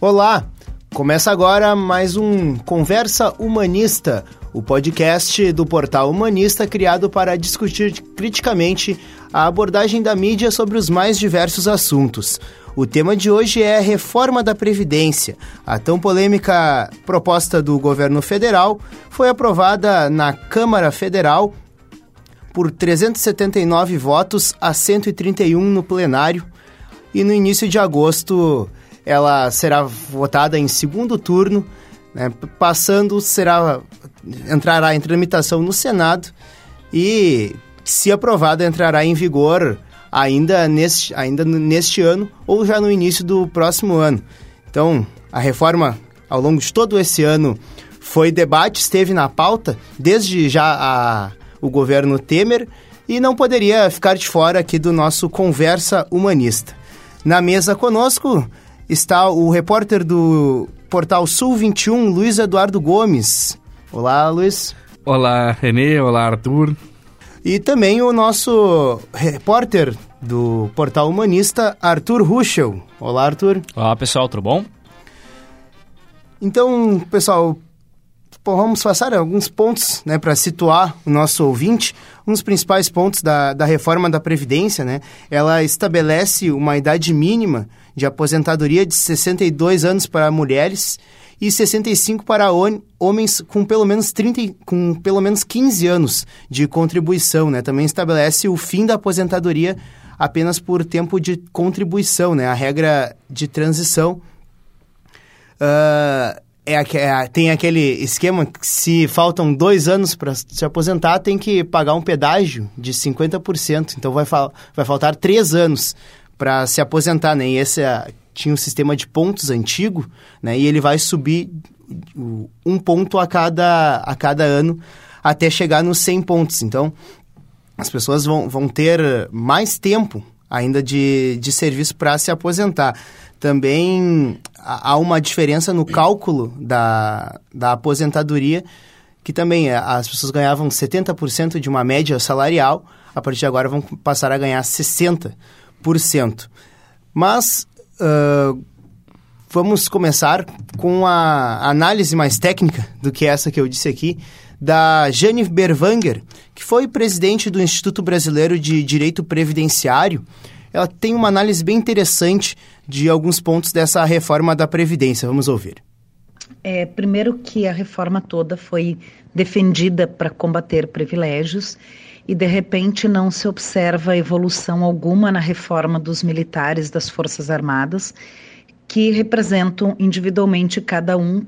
Olá! Começa agora mais um Conversa Humanista, o podcast do portal Humanista criado para discutir criticamente a abordagem da mídia sobre os mais diversos assuntos. O tema de hoje é a reforma da Previdência. A tão polêmica proposta do governo federal foi aprovada na Câmara Federal por 379 votos a 131 no plenário e no início de agosto ela será votada em segundo turno, né, passando será entrará em tramitação no Senado e, se aprovada, entrará em vigor ainda neste, ainda neste ano ou já no início do próximo ano. Então, a reforma, ao longo de todo esse ano, foi debate, esteve na pauta, desde já a, o governo Temer, e não poderia ficar de fora aqui do nosso Conversa Humanista. Na mesa conosco está o repórter do portal Sul 21, Luiz Eduardo Gomes. Olá, Luiz. Olá, Renê. Olá, Arthur. E também o nosso repórter do portal Humanista, Arthur Ruschel. Olá, Arthur. Olá, pessoal, tudo bom? Então, pessoal, vamos passar alguns pontos né, para situar o nosso ouvinte. Um dos principais pontos da, da reforma da Previdência, né? Ela estabelece uma idade mínima de aposentadoria de 62 anos para mulheres e 65 para homens com pelo menos 30, com pelo menos 15 anos de contribuição, né? Também estabelece o fim da aposentadoria apenas por tempo de contribuição, né? A regra de transição uh, é, é, tem aquele esquema que se faltam dois anos para se aposentar, tem que pagar um pedágio de 50%. Então vai, vai faltar três anos para se aposentar, né? E esse é, tinha um sistema de pontos antigo, né? E ele vai subir um ponto a cada, a cada ano até chegar nos 100 pontos. Então, as pessoas vão, vão ter mais tempo ainda de, de serviço para se aposentar. Também há uma diferença no cálculo da, da aposentadoria, que também é, as pessoas ganhavam 70% de uma média salarial, a partir de agora vão passar a ganhar 60%. Mas uh, vamos começar com a análise mais técnica do que essa que eu disse aqui, da Jane Berwanger, que foi presidente do Instituto Brasileiro de Direito Previdenciário. Ela tem uma análise bem interessante de alguns pontos dessa reforma da Previdência. Vamos ouvir. É, primeiro que a reforma toda foi defendida para combater privilégios e de repente não se observa evolução alguma na reforma dos militares das Forças Armadas, que representam individualmente cada um,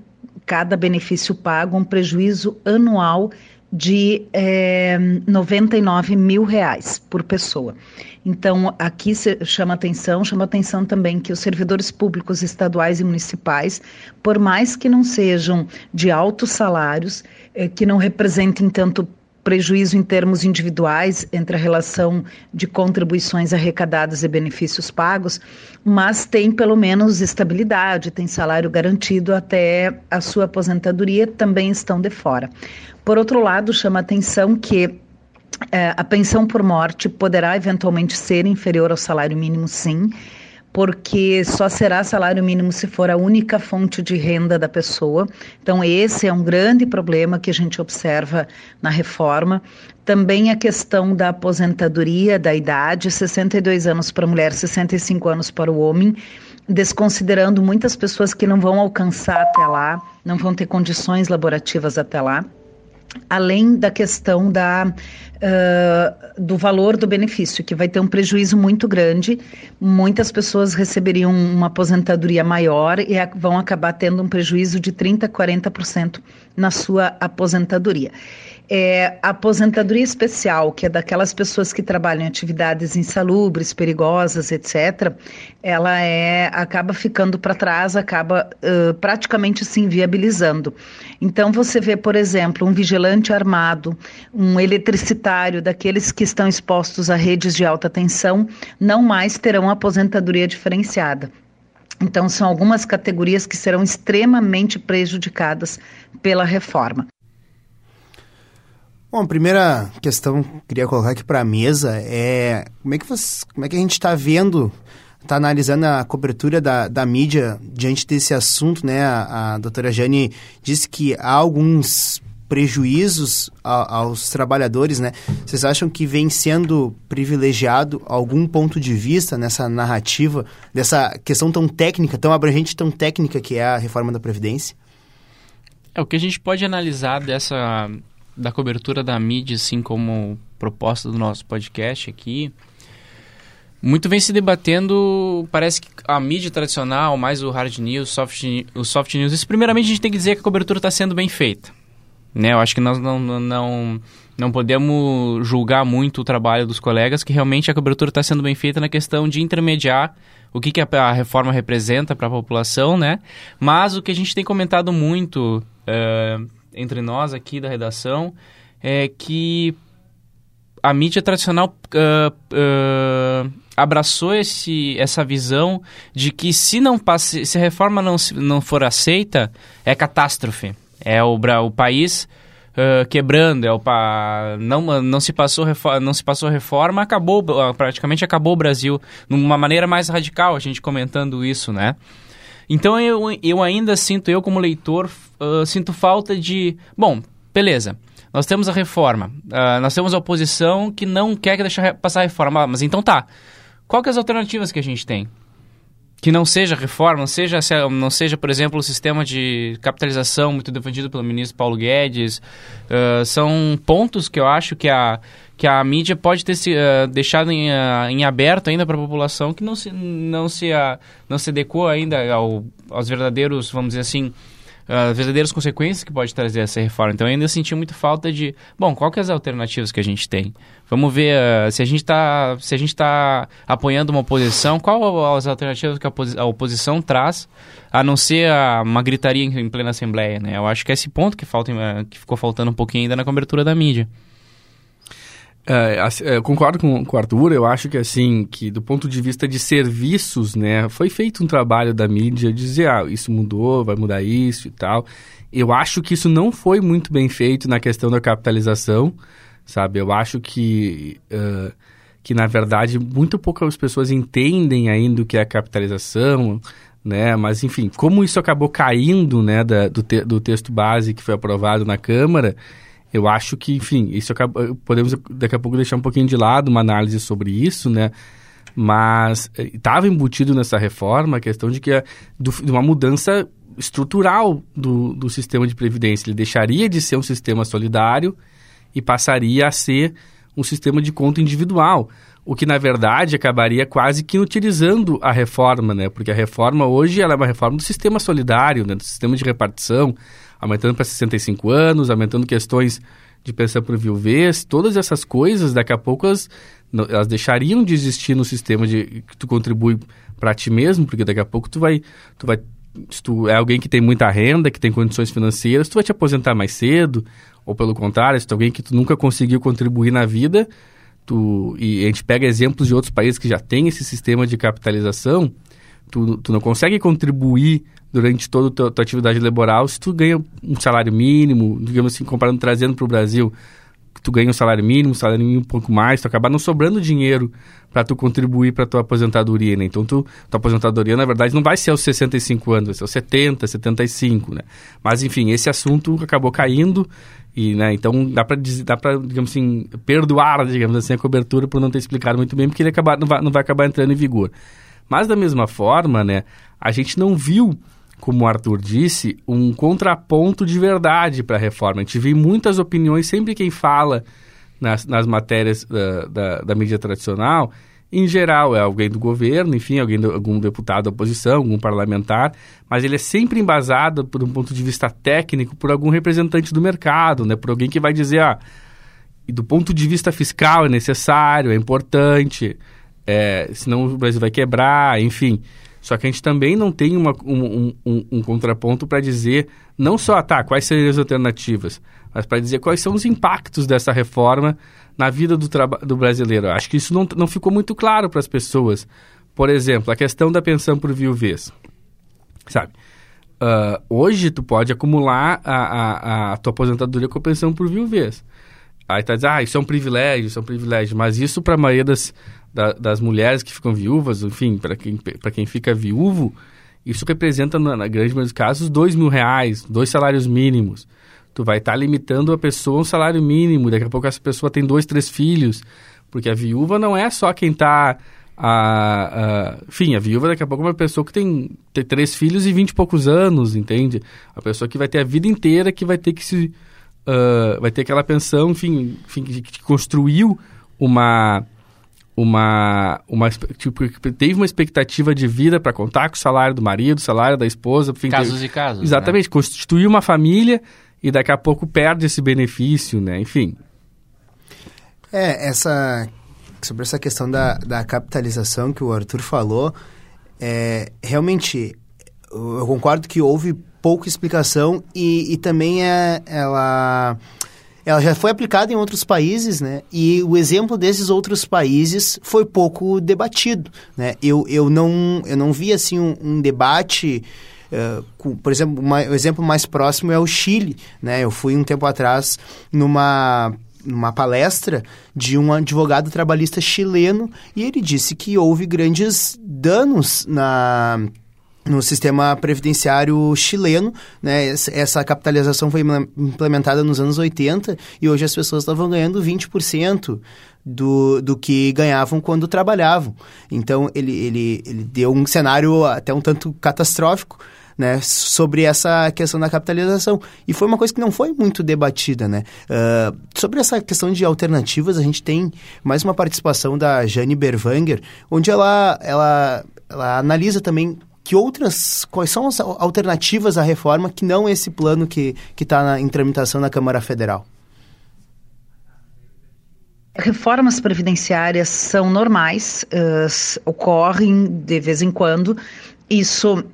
cada benefício pago, um prejuízo anual de é, eh, 99 mil reais por pessoa. Então, aqui chama atenção, chama atenção também que os servidores públicos estaduais e municipais, por mais que não sejam de altos salários, é, que não representem tanto prejuízo em termos individuais entre a relação de contribuições arrecadadas e benefícios pagos, mas tem pelo menos estabilidade, tem salário garantido até a sua aposentadoria, também estão de fora. Por outro lado, chama atenção que é, a pensão por morte poderá eventualmente ser inferior ao salário mínimo, sim, porque só será salário mínimo se for a única fonte de renda da pessoa. Então, esse é um grande problema que a gente observa na reforma. Também a questão da aposentadoria, da idade, 62 anos para a mulher, 65 anos para o homem, desconsiderando muitas pessoas que não vão alcançar até lá, não vão ter condições laborativas até lá além da questão da, uh, do valor do benefício, que vai ter um prejuízo muito grande. Muitas pessoas receberiam uma aposentadoria maior e vão acabar tendo um prejuízo de 30%, 40% na sua aposentadoria. É, a aposentadoria especial, que é daquelas pessoas que trabalham em atividades insalubres, perigosas, etc., ela é, acaba ficando para trás, acaba uh, praticamente se inviabilizando. Então, você vê, por exemplo, um vigilante armado, um eletricitário, daqueles que estão expostos a redes de alta tensão, não mais terão aposentadoria diferenciada. Então, são algumas categorias que serão extremamente prejudicadas pela reforma. Bom, a primeira questão que eu queria colocar aqui para a mesa é como é que você, como é que a gente está vendo está analisando a cobertura da, da mídia diante desse assunto, né? A, a doutora Jane disse que há alguns prejuízos a, aos trabalhadores, né? Vocês acham que vem sendo privilegiado algum ponto de vista nessa narrativa, dessa questão tão técnica, tão abrangente, tão técnica que é a reforma da Previdência? É, o que a gente pode analisar dessa da cobertura da mídia, assim como proposta do nosso podcast aqui, muito vem se debatendo, parece que a mídia tradicional, mais o hard news, soft, o soft news, isso primeiramente a gente tem que dizer que a cobertura está sendo bem feita. Né? Eu acho que nós não, não, não podemos julgar muito o trabalho dos colegas, que realmente a cobertura está sendo bem feita na questão de intermediar o que, que a, a reforma representa para a população, né? Mas o que a gente tem comentado muito uh, entre nós aqui da redação é que a mídia tradicional uh, uh, abraçou esse, essa visão de que se não passe, se a reforma não, não for aceita, é catástrofe. É o, o país uh, quebrando, é o pa... não, não, se passou reforma, não se passou reforma, acabou, praticamente acabou o Brasil. De uma maneira mais radical, a gente comentando isso, né? Então eu, eu ainda sinto, eu como leitor, uh, sinto falta de. Bom, beleza. Nós temos a reforma, uh, nós temos a oposição que não quer deixar passar a reforma. Ah, mas então tá. Qual que é as alternativas que a gente tem? que não seja reforma, não seja, não seja, por exemplo, o sistema de capitalização muito defendido pelo ministro Paulo Guedes. Uh, são pontos que eu acho que a, que a mídia pode ter se, uh, deixado em, uh, em aberto ainda para a população que não se, não se, uh, não se adequou ainda ao, aos verdadeiros, vamos dizer assim, as verdadeiras consequências que pode trazer essa reforma. Então, eu ainda senti muito falta de, bom, qual que é as alternativas que a gente tem? Vamos ver uh, se a gente está se a gente está apoiando uma oposição, qual as alternativas que a, oposi a oposição traz, a não ser a, uma gritaria em, em, plena assembleia, né? Eu acho que é esse ponto que falta, que ficou faltando um pouquinho ainda na cobertura da mídia. É, é, eu concordo com, com o Arthur, eu acho que assim, que do ponto de vista de serviços, né, foi feito um trabalho da mídia dizer, ah, isso mudou, vai mudar isso e tal. Eu acho que isso não foi muito bem feito na questão da capitalização, sabe? Eu acho que, uh, que na verdade, muito poucas pessoas entendem ainda o que é capitalização, né? Mas, enfim, como isso acabou caindo, né, da, do, te, do texto base que foi aprovado na Câmara, eu acho que, enfim, isso acaba, podemos daqui a pouco deixar um pouquinho de lado uma análise sobre isso, né? Mas estava eh, embutido nessa reforma a questão de que é de uma mudança estrutural do, do sistema de previdência. Ele deixaria de ser um sistema solidário e passaria a ser um sistema de conta individual, o que na verdade acabaria quase que inutilizando a reforma, né? Porque a reforma hoje ela é uma reforma do sistema solidário, né? do sistema de repartição aumentando para 65 anos, aumentando questões de pensão por viuvez, todas essas coisas, daqui a pouco elas, elas deixariam de existir no sistema de que tu contribui para ti mesmo, porque daqui a pouco tu vai, tu vai se tu é alguém que tem muita renda, que tem condições financeiras, tu vai te aposentar mais cedo, ou pelo contrário, se tu é alguém que tu nunca conseguiu contribuir na vida, tu, e a gente pega exemplos de outros países que já têm esse sistema de capitalização, tu, tu não consegue contribuir durante toda a tua, atividade laboral se tu ganha um salário mínimo, digamos assim, comparando, trazendo para o Brasil, tu ganha um salário mínimo, um salário mínimo um pouco mais, tu acaba não sobrando dinheiro para tu contribuir para tua aposentadoria, né? Então, tu, tua aposentadoria, na verdade, não vai ser aos 65 anos, vai ser aos 70, 75, né? Mas, enfim, esse assunto acabou caindo e, né, então dá para dá para digamos assim, perdoar, digamos assim, a cobertura por não ter explicado muito bem, porque ele acabar, não, vai, não vai acabar entrando em vigor. Mas, da mesma forma, né, a gente não viu como o Arthur disse, um contraponto de verdade para a reforma. A gente vê muitas opiniões, sempre quem fala nas, nas matérias da, da, da, mídia tradicional, em geral é alguém do governo, enfim, alguém do, algum deputado da oposição, algum parlamentar, mas ele é sempre embasado por um ponto de vista técnico por algum representante do mercado, né? por alguém que vai dizer, ah, do ponto de vista fiscal é necessário, é importante, é, senão o Brasil vai quebrar, enfim. Só que a gente também não tem uma, um, um, um, contraponto para dizer não só tá, quais seriam as alternativas, mas para dizer quais são os impactos dessa reforma na vida do, do brasileiro. Acho que isso não, não ficou muito claro para as pessoas. Por exemplo, a questão da pensão por viuvez. Sabe? Uh, hoje tu pode acumular a, a, a, tua aposentadoria com a pensão por viuvez. Aí tá dizendo, ah, isso é um privilégio, isso é um privilégio. Mas isso para a maioria das, da, das mulheres que ficam viúvas, enfim, para quem, quem fica viúvo, isso representa, na, na grande maioria dos casos, dois mil reais, dois salários mínimos. Tu vai estar tá limitando a pessoa a um salário mínimo, daqui a pouco essa pessoa tem dois, três filhos, porque a viúva não é só quem está... A, a, enfim, a viúva daqui a pouco é uma pessoa que tem, tem três filhos e vinte e poucos anos, entende? A pessoa que vai ter a vida inteira que vai ter que se... Uh, vai ter aquela pensão, enfim, enfim que, construiu uma uma, uma tipo, teve uma expectativa de vida para contar com o salário do marido, salário da esposa, enfim, casos teve, e casos. Exatamente, né? constituir uma família e daqui a pouco perde esse benefício, né? Enfim. É, essa sobre essa questão da, da capitalização que o Arthur falou, é, realmente eu concordo que houve pouca explicação e, e também é, ela ela já foi aplicada em outros países, né? E o exemplo desses outros países foi pouco debatido, né? Eu, eu, não, eu não vi, assim, um, um debate... Uh, com, por exemplo, uma, o exemplo mais próximo é o Chile, né? Eu fui um tempo atrás numa numa palestra de um advogado trabalhista chileno e ele disse que houve grandes danos na no sistema previdenciário chileno, né? Essa capitalização foi implementada nos anos 80 e hoje as pessoas estavam ganhando 20% do, do que ganhavam quando trabalhavam. Então, ele, ele, ele deu um cenário até um tanto catastrófico, né, sobre essa questão da capitalização. E foi uma coisa que não foi muito debatida, né? Uh, sobre essa questão de alternativas, a gente tem mais uma participação da Jane Berwanger, onde ela, ela, ela analisa também que outras, quais são as alternativas à reforma que não esse plano que está em tramitação na Câmara Federal? Reformas previdenciárias são normais, uh, ocorrem de vez em quando. Isso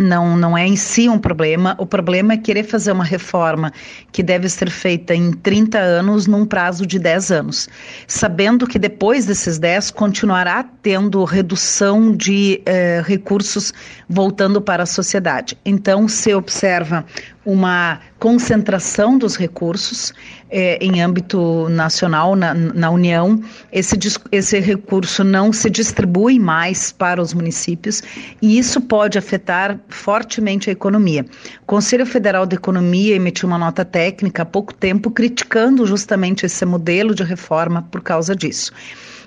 não, não é em si um problema. O problema é querer fazer uma reforma que deve ser feita em 30 anos num prazo de 10 anos, sabendo que depois desses 10 continuará tendo redução de eh, recursos voltando para a sociedade. Então, se observa uma concentração dos recursos eh, em âmbito nacional, na, na União. Esse, esse recurso não se distribui mais para os municípios e isso pode afetar fortemente a economia. O Conselho Federal de Economia emitiu uma nota técnica há pouco tempo criticando justamente esse modelo de reforma por causa disso.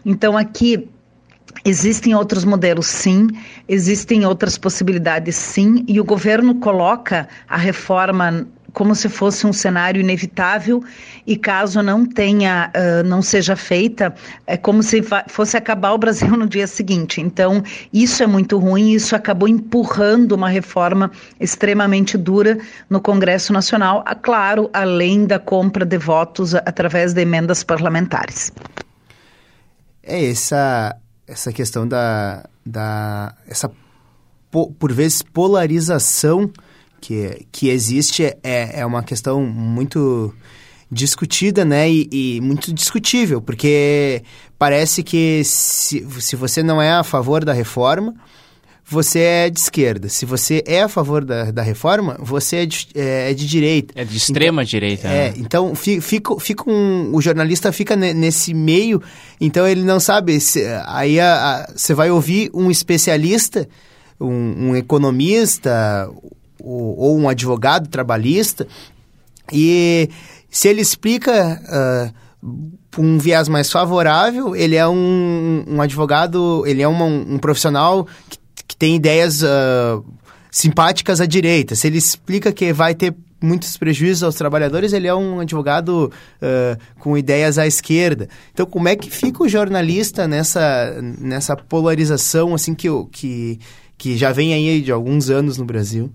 Então, aqui Existem outros modelos, sim, existem outras possibilidades, sim, e o governo coloca a reforma como se fosse um cenário inevitável e caso não tenha, uh, não seja feita, é como se fosse acabar o Brasil no dia seguinte. Então, isso é muito ruim, isso acabou empurrando uma reforma extremamente dura no Congresso Nacional, claro, além da compra de votos através de emendas parlamentares. É essa essa questão da, da essa por vezes polarização que, que existe é, é uma questão muito discutida, né, e, e, muito discutível, porque parece que se, se você não é a favor da reforma, você é de esquerda. Se você é a favor da, da reforma, você é de, é, é de direita. É de extrema então, direita. É, né? então fica, fica um, o jornalista fica nesse meio, então ele não sabe. Se, aí você vai ouvir um especialista, um, um economista ou, ou, um advogado trabalhista, e se ele explica. Uh, um viés mais favorável, ele é um, um advogado, ele é uma, um profissional que que tem ideias uh, simpáticas à direita. Se ele explica que vai ter muitos prejuízos aos trabalhadores, ele é um advogado uh, com ideias à esquerda. Então, como é que fica o jornalista nessa, nessa polarização assim que, que, que já vem aí de alguns anos no Brasil?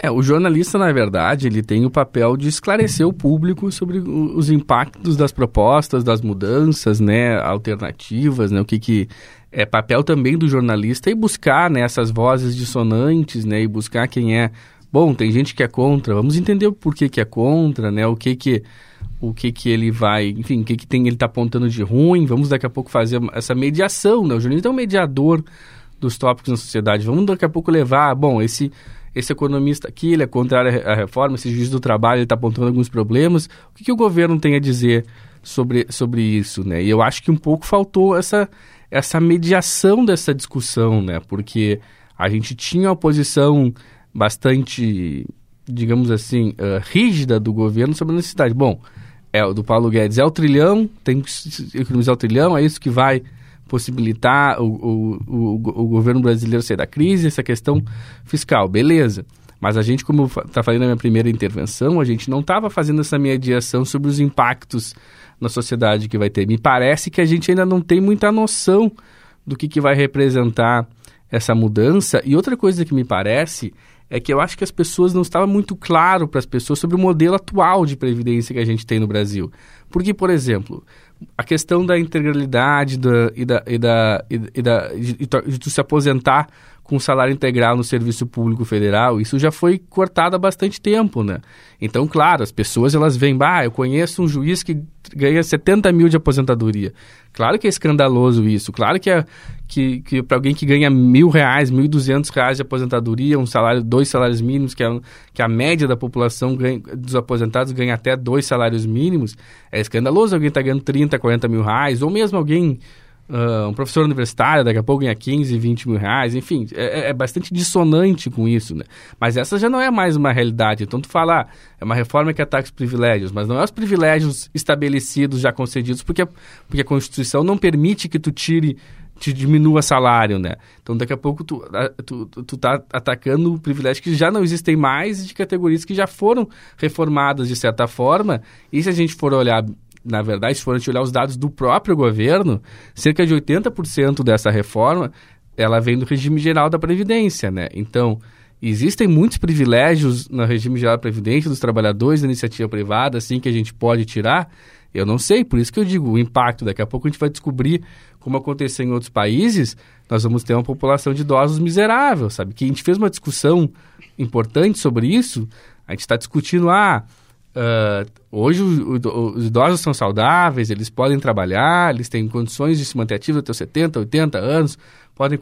É, o jornalista, na verdade, ele tem o papel de esclarecer o público sobre os impactos das propostas, das mudanças, né, alternativas, né, o que que é papel também do jornalista e buscar né, essas vozes dissonantes, né, e buscar quem é. Bom, tem gente que é contra, vamos entender o porquê que é contra, né, o que que o que que ele vai, enfim, o que que tem ele está apontando de ruim, vamos daqui a pouco fazer essa mediação, né, o jornalista é um mediador dos tópicos na sociedade, vamos daqui a pouco levar, bom, esse esse economista aqui, ele é contrário à reforma, esse juiz do trabalho, está apontando alguns problemas, o que, que o governo tem a dizer sobre, sobre isso, né? E eu acho que um pouco faltou essa, essa mediação dessa discussão, né? Porque a gente tinha uma posição bastante, digamos assim, uh, rígida do governo sobre a necessidade. Bom, é do Paulo Guedes é o trilhão, tem que economizar o trilhão, é isso que vai possibilitar o, o, o, o governo brasileiro sair da crise, essa questão fiscal, beleza. Mas a gente, como está falando na minha primeira intervenção, a gente não estava fazendo essa mediação sobre os impactos na sociedade que vai ter. Me parece que a gente ainda não tem muita noção do que, que vai representar essa mudança. E outra coisa que me parece é que eu acho que as pessoas não estava muito claro para as pessoas sobre o modelo atual de previdência que a gente tem no Brasil. Porque, por exemplo, a questão da integralidade da, e, da, e, da, e, da, de, de se aposentar com salário integral no serviço público federal, isso já foi cortado há bastante tempo, né? Então, claro, as pessoas elas veem, bah, eu conheço um juiz que ganha 70 mil de aposentadoria. Claro que é escandaloso isso, claro que, é, que, que para alguém que ganha mil reais, mil e duzentos reais de aposentadoria, um salário, dois salários mínimos, que, é, que a média da população ganha, dos aposentados ganha até dois salários mínimos, é escandaloso alguém tá ganhando 30, 40 mil reais, ou mesmo alguém Uh, um professor universitário daqui a pouco ganha 15, 20 mil reais, enfim, é, é, é, bastante dissonante com isso, né? Mas essa já não é mais uma realidade. Então, tu fala, ah, é uma reforma que ataca os privilégios, mas não é os privilégios estabelecidos, já concedidos, porque, porque a Constituição não permite que tu tire, te diminua salário, né? Então, daqui a pouco tu, tu, tu tá atacando privilégios que já não existem mais de categorias que já foram reformadas de certa forma. E se a gente for olhar na verdade, se for a gente olhar os dados do próprio governo, cerca de 80% dessa reforma ela vem do regime geral da Previdência, né? Então, existem muitos privilégios no regime geral da Previdência dos trabalhadores da iniciativa privada, assim, que a gente pode tirar. Eu não sei, por isso que eu digo o impacto. Daqui a pouco a gente vai descobrir como aconteceu em outros países, nós vamos ter uma população de idosos miserável, sabe? Que a gente fez uma discussão importante sobre isso, a gente está discutindo, ah, Uh, hoje o, o, os idosos são saudáveis, eles podem trabalhar, eles têm condições de se manter ativos até 70, 80 anos, podem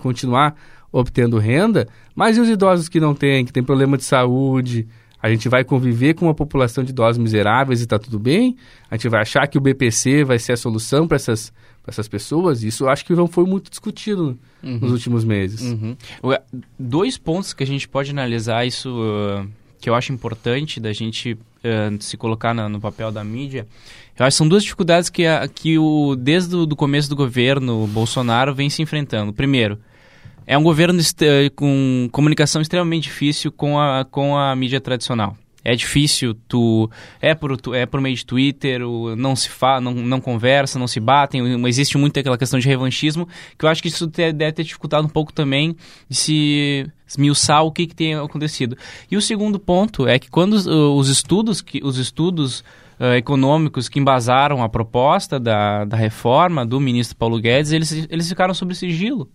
continuar obtendo renda, mas e os idosos que não têm, que têm problema de saúde? A gente vai conviver com uma população de idosos miseráveis e está tudo bem? A gente vai achar que o BPC vai ser a solução para essas, essas pessoas? Isso acho que não foi muito discutido uhum. nos últimos meses. Uhum. Dois pontos que a gente pode analisar isso... Uh que eu acho importante da gente uh, se colocar na, no papel da mídia, eu acho que são duas dificuldades que, a, que o, desde o do começo do governo, Bolsonaro vem se enfrentando. Primeiro, é um governo com comunicação extremamente difícil com a, com a mídia tradicional. É difícil, tu é por, tu, é por meio de Twitter, o, não se fala, não, não conversa, não se batem, existe muito aquela questão de revanchismo, que eu acho que isso te, deve ter dificultado um pouco também de se esmiuçar o que, que tem acontecido. E o segundo ponto é que quando os, os estudos, que, os estudos uh, econômicos que embasaram a proposta da, da reforma do ministro Paulo Guedes, eles, eles ficaram sob sigilo,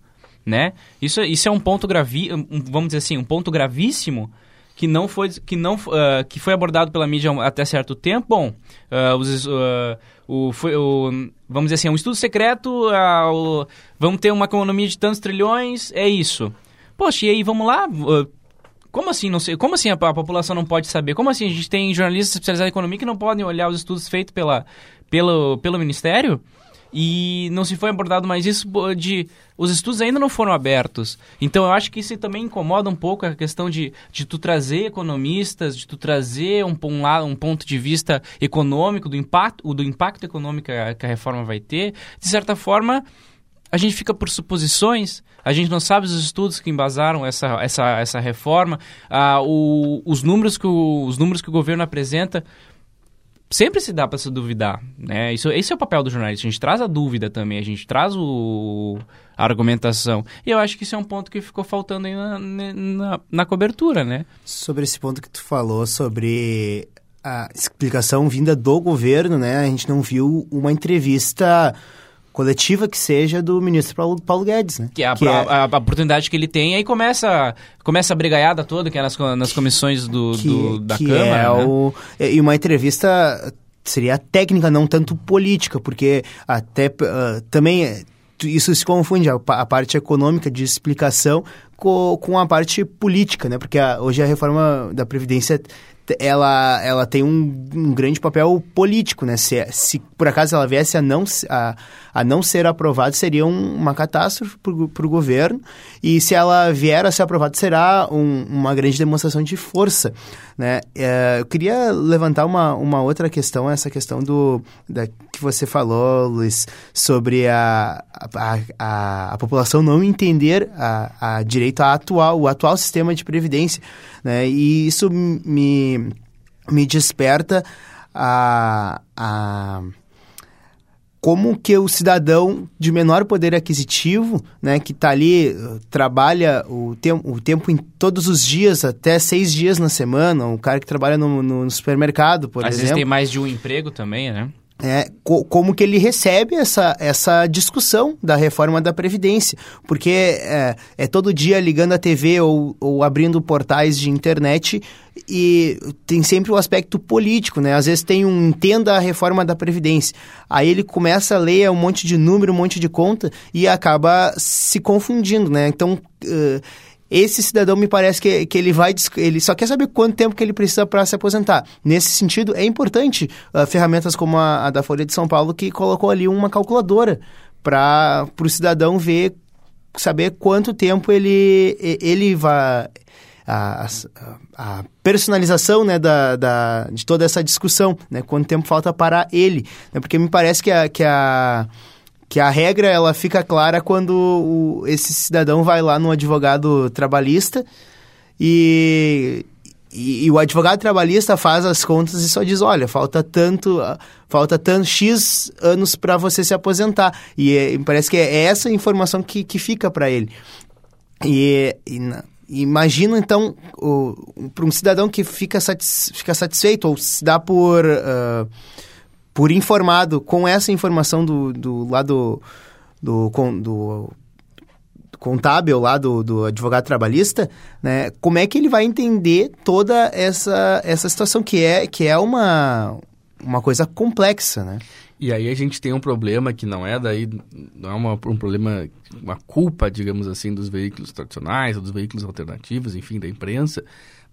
né? Isso, isso é um ponto gravi, um, vamos dizer assim, um ponto gravíssimo que não foi que não uh, que foi abordado pela mídia até certo tempo bom uh, os, uh, o, foi, o, vamos dizer assim um estudo secreto o, vamos ter uma economia de tantos trilhões é isso. Poxa e aí vamos lá? Como assim não sei como assim a, a, população não pode saber? Como assim a gente tem jornalistas especializados em economia que não podem olhar os estudos feitos pela pelo pelo ministério e não se foi abordado mais isso de os estudos ainda não foram abertos. Então eu acho que isso também incomoda um pouco a questão de, de tu trazer economistas, de tu trazer um, um, um ponto de vista econômico, do impacto, do impacto econômico que a reforma vai ter. De certa forma, a gente fica por suposições, a gente não sabe os estudos que embasaram essa, essa, essa reforma, ah, o, os, números que o, os números que o governo apresenta sempre se dá para se duvidar, né? Isso, esse é o papel do jornalista. A gente traz a dúvida também, a gente traz o, a argumentação. E eu acho que isso é um ponto que ficou faltando aí na, na, na cobertura, né? Sobre esse ponto que tu falou sobre a explicação vinda do governo, né? A gente não viu uma entrevista coletiva que seja do ministro Paulo, Paulo Guedes, né? Que é a, que a, é... a, oportunidade que ele tem, aí começa, começa a brigaiada toda, que é nas, nas comissões do, que, do da que Câmara. É né? o, e uma entrevista seria técnica, não tanto política, porque até uh, também isso se confunde, a, parte econômica de explicação co, com a parte política, né? Porque a, hoje a reforma da Previdência ela, ela tem um, um, grande papel político, né? Se, se por acaso ela viesse a não, a, a não ser aprovada, seria um, uma catástrofe para o governo. E se ela vier a ser aprovada, será um, uma grande demonstração de força, né? É, eu queria levantar uma, uma outra questão, essa questão do da, que você falou, Luiz, sobre a, a, a, a população não entender a, a direito a atual, o atual sistema de previdência, né? E isso me, me desperta a, a como que o cidadão de menor poder aquisitivo, né, que está ali, trabalha o, tem, o tempo em todos os dias, até seis dias na semana, o cara que trabalha no, no supermercado, por Às exemplo. Às vezes tem mais de um emprego também, né? É, co como que ele recebe essa, essa discussão da reforma da Previdência. Porque é, é todo dia ligando a TV ou, ou abrindo portais de internet e tem sempre o aspecto político, né? Às vezes tem um entenda a reforma da Previdência. Aí ele começa a ler um monte de número, um monte de conta e acaba se confundindo, né? Então... Uh, esse cidadão me parece que, que ele vai ele só quer saber quanto tempo que ele precisa para se aposentar. Nesse sentido, é importante uh, ferramentas como a, a, da Folha de São Paulo que colocou ali uma calculadora para o cidadão ver saber quanto tempo ele ele vai a, a, personalização né, da, da, de toda essa discussão, né, quanto tempo falta para ele. Né, porque me parece que a, que a que a regra ela fica clara quando o, esse cidadão vai lá no advogado trabalhista e, e, e, o advogado trabalhista faz as contas e só diz, olha, falta tanto, falta tanto X anos para você se aposentar. E é, parece que é essa informação que, que fica para ele. E, e imagina, então, para um cidadão que fica, satis, fica satisfeito ou se dá por... Uh, por informado com essa informação do, do lado do, do, do contábil lá do, do advogado trabalhista, né, como é que ele vai entender toda essa, essa situação que é, que é uma, uma coisa complexa, né? E aí a gente tem um problema que não é daí, não é uma, um problema, uma culpa, digamos assim, dos veículos tradicionais, ou dos veículos alternativos, enfim, da imprensa,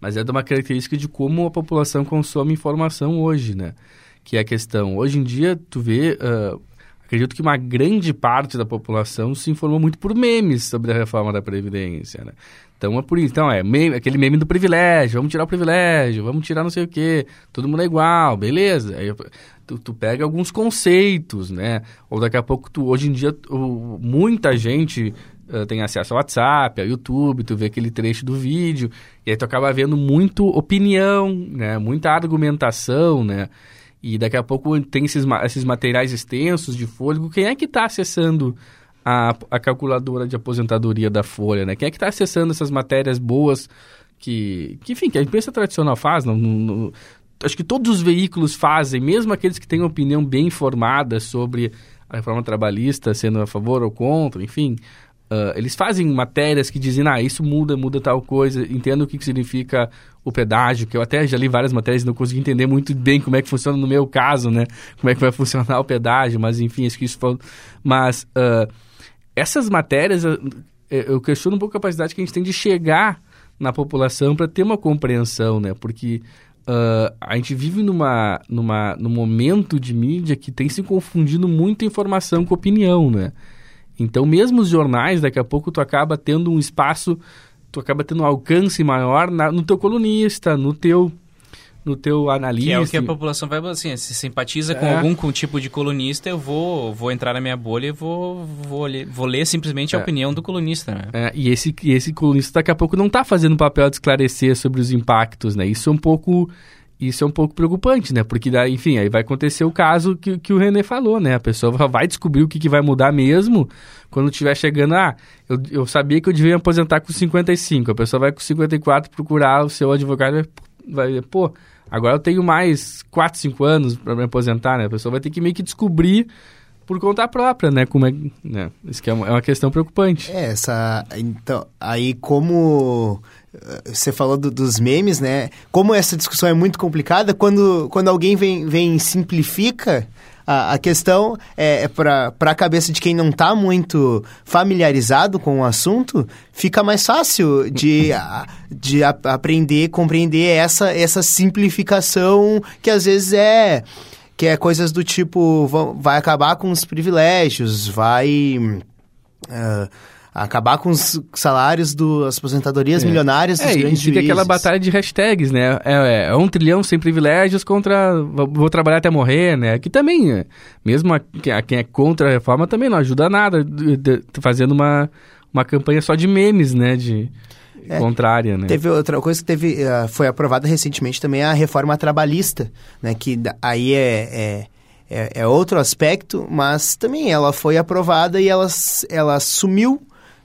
mas é de uma característica de como a população consome informação hoje, né? Que é a questão. Hoje em dia, tu vê, uh, acredito que uma grande parte da população se informou muito por memes sobre a reforma da Previdência, né? Então é por isso. Então é meme, aquele meme do privilégio, vamos tirar o privilégio, vamos tirar não sei o quê, todo mundo é igual, beleza. Aí tu, tu pega alguns conceitos, né? Ou daqui a pouco, tu, hoje em dia, tu, muita gente uh, tem acesso ao WhatsApp, ao YouTube, tu vê aquele trecho do vídeo, e aí tu acaba vendo muito opinião, né? Muita argumentação, né? E daqui a pouco tem esses, esses materiais extensos de fôlego. Quem é que está acessando a, a calculadora de aposentadoria da Folha, né? Quem é que está acessando essas matérias boas que, que, enfim, que a imprensa tradicional faz? Não, não, acho que todos os veículos fazem, mesmo aqueles que têm opinião bem formada sobre a reforma trabalhista, sendo a favor ou contra, enfim. Uh, eles fazem matérias que dizem, ah, isso muda, muda tal coisa, entendo o que, que significa o pedágio, que eu até já li várias matérias e não consegui entender muito bem como é que funciona no meu caso, né? Como é que vai funcionar o pedágio, mas enfim, acho que isso foi... Mas uh, essas matérias, eu questiono um pouco a capacidade que a gente tem de chegar na população para ter uma compreensão, né? Porque uh, a gente vive numa, numa, num momento de mídia que tem se confundindo muito informação com opinião, né? Então, mesmo os jornais, daqui a pouco tu acaba tendo um espaço, tu acaba tendo um alcance maior na, no teu colunista, no teu no teu analista. Que é o que a população vai assim, se simpatiza é. com algum com tipo de colunista, eu vou vou entrar na minha bolha e vou vou ler, vou ler simplesmente a é. opinião do colunista, né? É, e esse e esse colunista daqui a pouco não está fazendo o papel de esclarecer sobre os impactos, né? Isso é um pouco isso é um pouco preocupante, né? Porque daí, enfim, aí vai acontecer o caso que, que o René falou, né? A pessoa vai descobrir o que, que vai mudar mesmo quando estiver chegando. Ah, eu, eu sabia que eu devia me aposentar com 55. A pessoa vai com 54 procurar o seu advogado vai, vai pô, agora eu tenho mais 4, 5 anos para me aposentar, né? A pessoa vai ter que meio que descobrir por conta própria, né? Como é, né? Isso que é uma, é uma questão preocupante. É, essa. Então, aí como você falou do, dos memes, né? Como essa discussão é muito complicada, quando, quando alguém vem, vem simplifica A, a questão é, é para a cabeça de quem não está muito familiarizado com o assunto, fica mais fácil de, a, de a, aprender, compreender essa, essa simplificação que às vezes é que é coisas do tipo vai acabar com os privilégios, vai uh, acabar com os salários das aposentadorias é. milionárias dos é, grandes e fica juízes. aquela batalha de hashtags, né? É, é, é, um trilhão sem privilégios contra vou trabalhar até morrer, né? Que também, é, mesmo a, a, quem é contra a reforma também não ajuda nada de, de, fazendo uma, uma campanha só de memes, né? De, é, contrária, né? Teve outra coisa que teve, uh, foi aprovada recentemente também a reforma trabalhista, né? Que aí é, é é, é, outro aspecto, mas também ela foi aprovada e ela, ela sumiu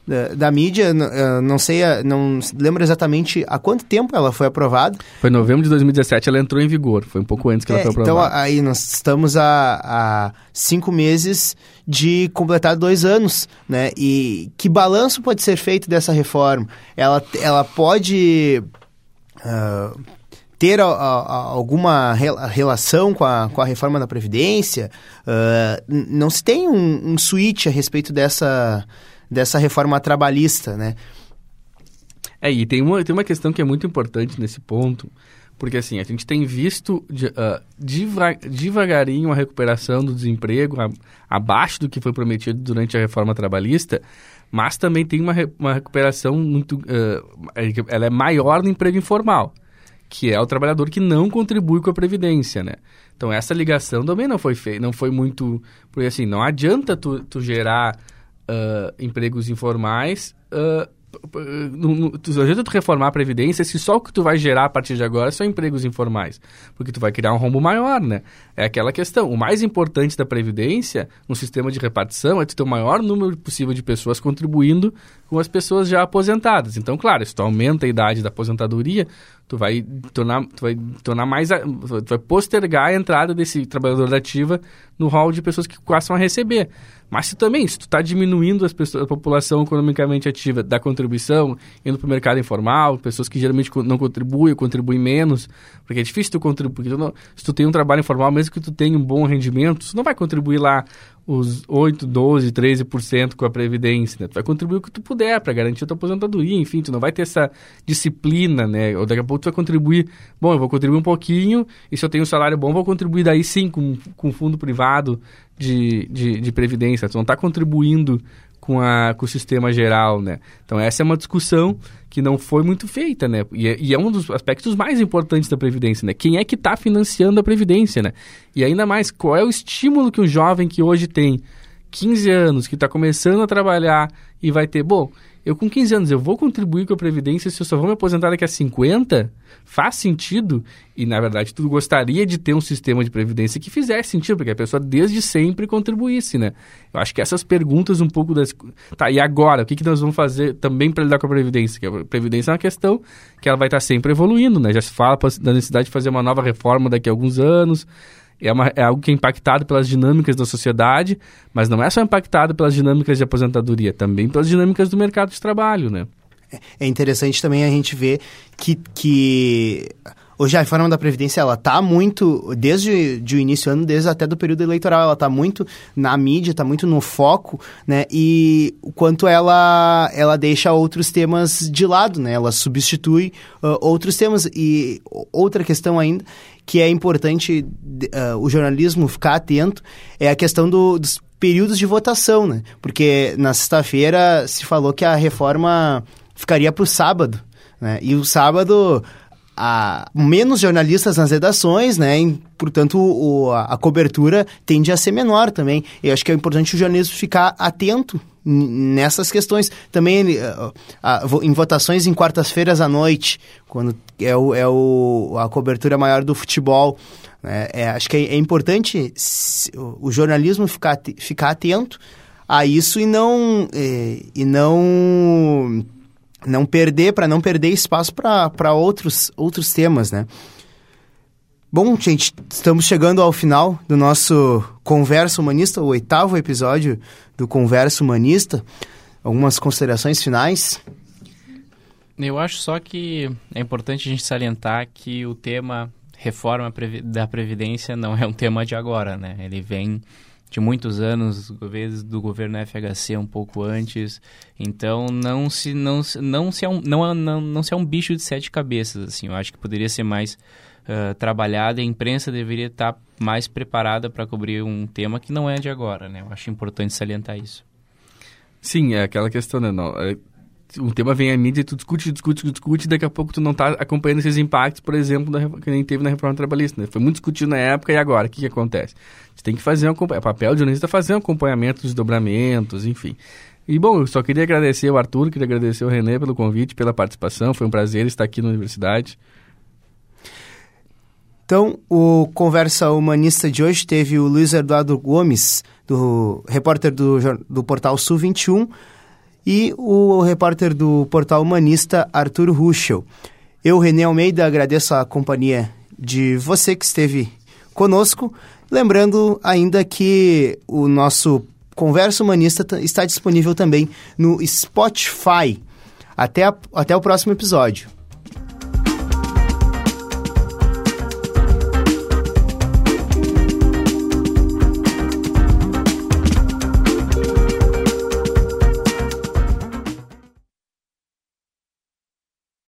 da, da mídia, não sei, não lembro exatamente há quanto tempo ela foi aprovada. Foi em novembro de 2017, ela entrou em vigor, foi um pouco antes que ela é, foi aprovada. Então aí nós estamos há, há cinco meses de completar dois anos, né? E que balanço pode ser feito dessa reforma? Ela, ela pode... Uh, ter a, a, alguma relação com a, com a reforma da Previdência, uh, não se tem um, um switch a respeito dessa, dessa reforma trabalhista, né? É, e tem uma, tem uma questão que é muito importante nesse ponto, porque assim, a gente tem visto uh, devagarinho a recuperação do desemprego a, abaixo do que foi prometido durante a reforma trabalhista, mas também tem uma, uma recuperação muito... Uh, ela é maior no emprego informal, que é o trabalhador que não contribui com a Previdência, né? Então, essa ligação também não foi feita, não foi muito... Porque assim, não adianta tu, tu gerar uh, empregos informais, uh, não, não, tu adianta tu reformar a Previdência se só o que tu vai gerar a partir de agora são empregos informais. Porque tu vai criar um rombo maior, né? É aquela questão. O mais importante da Previdência, no sistema de repartição, é tu ter o maior número possível de pessoas contribuindo com as pessoas já aposentadas. Então, claro, se tu aumenta a idade da aposentadoria, tu vai tornar, tu vai tornar mais, tu vai postergar a entrada desse trabalhador da ativa no hall de pessoas que passam a receber. Mas se também, se tu está diminuindo as pessoas, a população economicamente ativa da contribuição, indo para o mercado informal, pessoas que geralmente não contribuem, contribuem menos, porque é difícil tu contribuir. Tu não, se tu tem um trabalho informal, mesmo que tu tenha um bom rendimento, tu não vai contribuir lá os 8, 12, 13% com a Previdência, né? Tu vai contribuir o que tu puder para garantir a tua aposentadoria, enfim, tu não vai ter essa disciplina, né? Ou daqui a pouco tu vai contribuir, bom, eu vou contribuir um pouquinho, e se eu tenho um salário bom, vou contribuir daí sim com, com fundo privado de, de, de Previdência. Tu não está contribuindo com, a, com o sistema geral, né? Então essa é uma discussão que não foi muito feita, né? E é, e é um dos aspectos mais importantes da Previdência, né? Quem é que está financiando a Previdência, né? E ainda mais, qual é o estímulo que um jovem que hoje tem 15 anos, que está começando a trabalhar e vai ter, bom, eu com 15 anos, eu vou contribuir com a Previdência se eu só vou me aposentar daqui a 50? Faz sentido? E, na verdade, tu gostaria de ter um sistema de Previdência que fizesse sentido, porque a pessoa desde sempre contribuísse, né? Eu acho que essas perguntas um pouco das... Tá, e agora? O que, que nós vamos fazer também para lidar com a Previdência? Que a Previdência é uma questão que ela vai estar sempre evoluindo, né? Já se fala da necessidade de fazer uma nova reforma daqui a alguns anos é, uma, é algo que é impactado pelas dinâmicas da sociedade, mas não é só impactado pelas dinâmicas de aposentadoria, também pelas dinâmicas do mercado de trabalho, né? É interessante também a gente ver que, que hoje a reforma da Previdência, ela está muito, desde de o início do ano, desde até do período eleitoral, ela está muito na mídia, está muito no foco, né? E o quanto ela, ela deixa outros temas de lado, né? Ela substitui uh, outros temas. E outra questão ainda que é importante uh, o jornalismo ficar atento é a questão do, dos períodos de votação, né? Porque na sexta-feira se falou que a reforma ficaria para o sábado, né? E o sábado há menos jornalistas nas redações, né? E, portanto, o, a, a, cobertura tende a ser menor também. Eu acho que é importante o jornalismo ficar atento nessas questões. Também uh, uh, em votações em quartas-feiras à noite, quando é, o, é o, a cobertura maior do futebol. Né? É, acho que é, é importante o jornalismo ficar, ficar atento a isso e não, e, e não, não perder, para não perder espaço para outros, outros temas, né? Bom, gente, estamos chegando ao final do nosso Conversa Humanista, o oitavo episódio do Conversa Humanista. Algumas considerações finais? Eu acho só que é importante a gente salientar que o tema reforma da Previdência não é um tema de agora, né? Ele vem de muitos anos, vezes do governo FHC um pouco antes. Então não se não não se é um, não, não, não se é um bicho de sete cabeças assim. Eu acho que poderia ser mais uh, trabalhada. A imprensa deveria estar mais preparada para cobrir um tema que não é de agora, né? Eu acho importante salientar isso. Sim, é aquela questão, né? Não, é, um tema vem à mídia e tu discute, discute, discute, daqui a pouco tu não está acompanhando esses impactos, por exemplo, da, que nem teve na reforma trabalhista. Né? Foi muito discutido na época e agora, o que, que acontece? Você tem que fazer um é papel de jornalista fazer um acompanhamento dos dobramentos, enfim. E bom, eu só queria agradecer o Arthur, queria agradecer o René pelo convite, pela participação, foi um prazer estar aqui na universidade. Então, o Conversa Humanista de hoje teve o Luiz Eduardo Gomes, do repórter do, do portal Sul 21, e o repórter do portal Humanista, Arthur Ruschel. Eu, René Almeida, agradeço a companhia de você que esteve conosco. Lembrando ainda que o nosso Conversa Humanista está disponível também no Spotify. Até, a, até o próximo episódio.